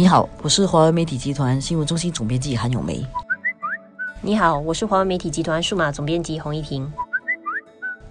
你好，我是华为媒体集团新闻中心总编辑韩永梅。你好，我是华为媒体集团数码总编辑洪一婷。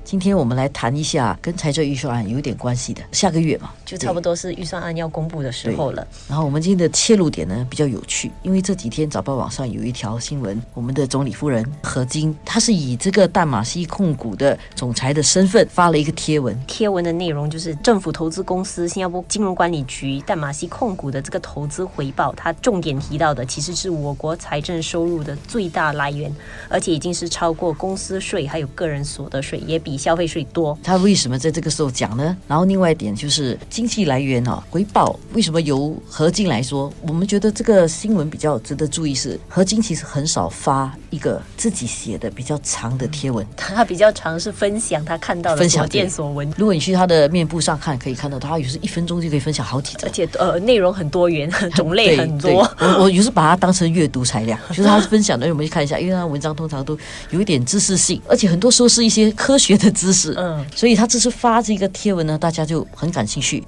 今天我们来谈一下跟财政预算案有点关系的，下个月嘛，就差不多是预算案要公布的时候了。然后我们今天的切入点呢比较有趣，因为这几天早报网上有一条新闻，我们的总理夫人何晶，她是以这个淡马锡控股的总裁的身份发了一个贴文。贴文的内容就是政府投资公司新加坡金融管理局淡马锡控股的这个投资回报，它重点提到的其实是我国财政收入的最大来源，而且已经是超过公司税还有个人所得税，也比消费税多。他为什么在这个时候讲呢？然后另外一点就是经济来源啊，回报为什么由何晶来说？我们觉得这个新闻比较值得注意是，何晶其实很少发一个自己写的比较长的贴文，他比较长是分享他看到的所见所闻。如果你去他的面部上看，可以看到他有时一分钟就可以分享好几则，而且呃内容很多元，种类很多。我我有时把它当成阅读材料，就是他分享的，我们去看一下，因为他文章通常都有一点知识性，而且很多时候是一些科学的知识。嗯，所以他这次发这个贴文呢，大家就很感兴趣。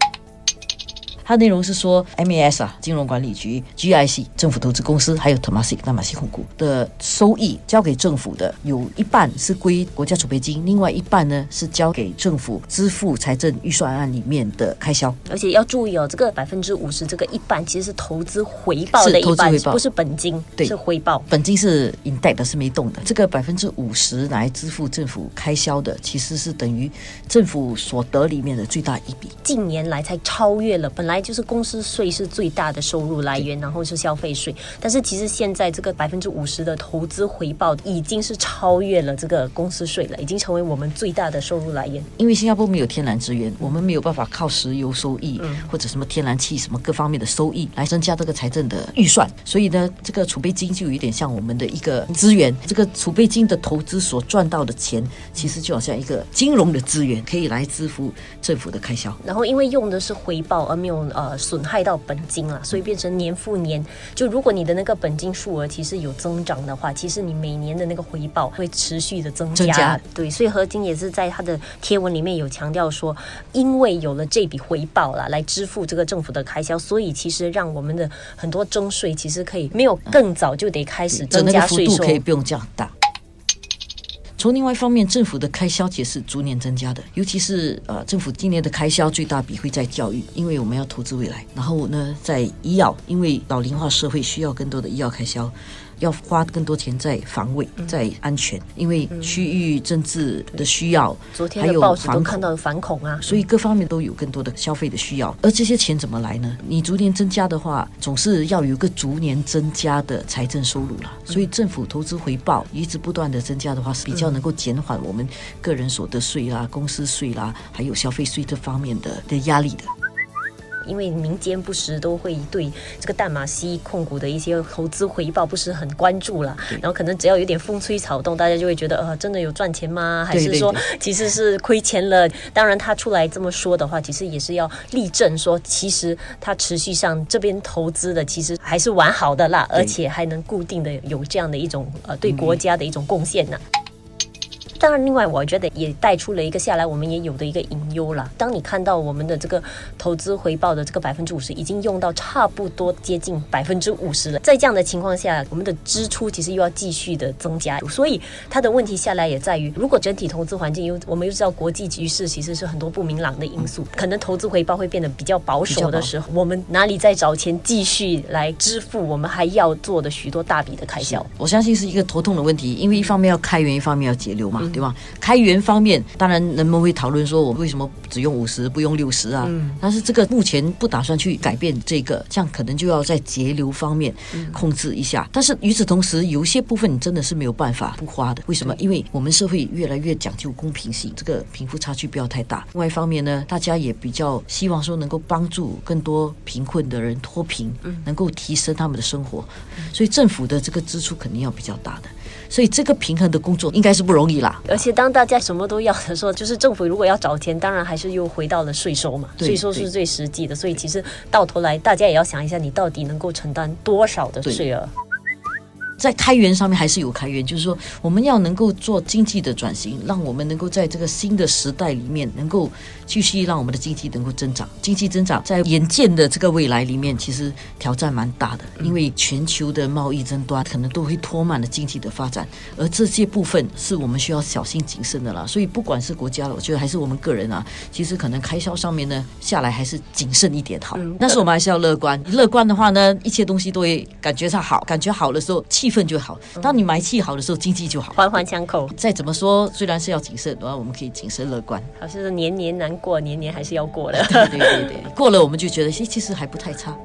它内容是说，MAS 啊，金融管理局、GIC 政府投资公司，还有 Temasek 淡马锡控股的收益交给政府的，有一半是归国家储备金，另外一半呢是交给政府支付财政预算案里面的开销。而且要注意哦，这个百分之五十这个一半其实是投资回报的一半，不是本金，对，是回报。本金是 index 是没动的，这个百分之五十来支付政府开销的，其实是等于政府所得里面的最大一笔。近年来才超越了本来。就是公司税是最大的收入来源，然后是消费税。但是其实现在这个百分之五十的投资回报已经是超越了这个公司税了，已经成为我们最大的收入来源。因为新加坡没有天然资源，我们没有办法靠石油收益或者什么天然气什么各方面的收益来增加这个财政的预算。所以呢，这个储备金就有点像我们的一个资源。这个储备金的投资所赚到的钱，其实就好像一个金融的资源，可以来支付政府的开销。然后因为用的是回报，而没有。呃，损害到本金了，所以变成年复年。就如果你的那个本金数额其实有增长的话，其实你每年的那个回报会持续的增加。对，所以何金也是在他的贴文里面有强调说，因为有了这笔回报了，来支付这个政府的开销，所以其实让我们的很多征税其实可以没有更早就得开始增加税收，可以不用这样大。从另外一方面，政府的开销也是逐年增加的，尤其是呃，政府今年的开销最大笔会在教育，因为我们要投资未来。然后呢，在医药，因为老龄化社会需要更多的医药开销。要花更多钱在防卫、在安全，因为区域政治的需要，还有防看到反恐啊，所以各方面都有更多的消费的需要。而这些钱怎么来呢？你逐年增加的话，总是要有个逐年增加的财政收入了。所以政府投资回报一直不断的增加的话，是比较能够减缓我们个人所得税啦、公司税啦，还有消费税这方面的的压力的。因为民间不时都会对这个淡马锡控股的一些投资回报不是很关注了，然后可能只要有点风吹草动，大家就会觉得呃，真的有赚钱吗？还是说其实是亏钱了？当然他出来这么说的话，其实也是要立证说，其实他持续上这边投资的其实还是完好的啦，而且还能固定的有这样的一种呃对国家的一种贡献呢。当然，另外我觉得也带出了一个下来我们也有的一个隐忧了。当你看到我们的这个投资回报的这个百分之五十已经用到差不多接近百分之五十了，在这样的情况下，我们的支出其实又要继续的增加。所以它的问题下来也在于，如果整体投资环境又我们又知道国际局势其实是很多不明朗的因素，可能投资回报会变得比较保守的时候，我们哪里再找钱继续来支付我们还要做的许多大笔的开销？我相信是一个头痛的问题，因为一方面要开源，一方面要节流嘛。对吧？开源方面，当然人们会讨论说，我为什么只用五十不用六十啊？但是这个目前不打算去改变这个，这样可能就要在节流方面控制一下。但是与此同时，有些部分你真的是没有办法不花的。为什么？因为我们社会越来越讲究公平性，这个贫富差距不要太大。另外一方面呢，大家也比较希望说能够帮助更多贫困的人脱贫，能够提升他们的生活。所以政府的这个支出肯定要比较大的。所以这个平衡的工作应该是不容易啦。而且当大家什么都要的时候，就是政府如果要找钱，当然还是又回到了税收嘛。税收是最实际的。所以其实到头来，大家也要想一下，你到底能够承担多少的税额。在开源上面还是有开源，就是说我们要能够做经济的转型，让我们能够在这个新的时代里面能够继续让我们的经济能够增长。经济增长在眼见的这个未来里面，其实挑战蛮大的，因为全球的贸易争端可能都会拖慢了经济的发展，而这些部分是我们需要小心谨慎的啦。所以不管是国家了，我觉得还是我们个人啊，其实可能开销上面呢下来还是谨慎一点好。但是我们还是要乐观，乐观的话呢，一切东西都会感觉上好，感觉好的时候气氛就好。当你买气好的时候，经济就好，环环相扣。再怎么说，虽然是要谨慎，然后我们可以谨慎乐观。好像是年年难过，年年还是要过的。对对对对，过了我们就觉得，其实还不太差。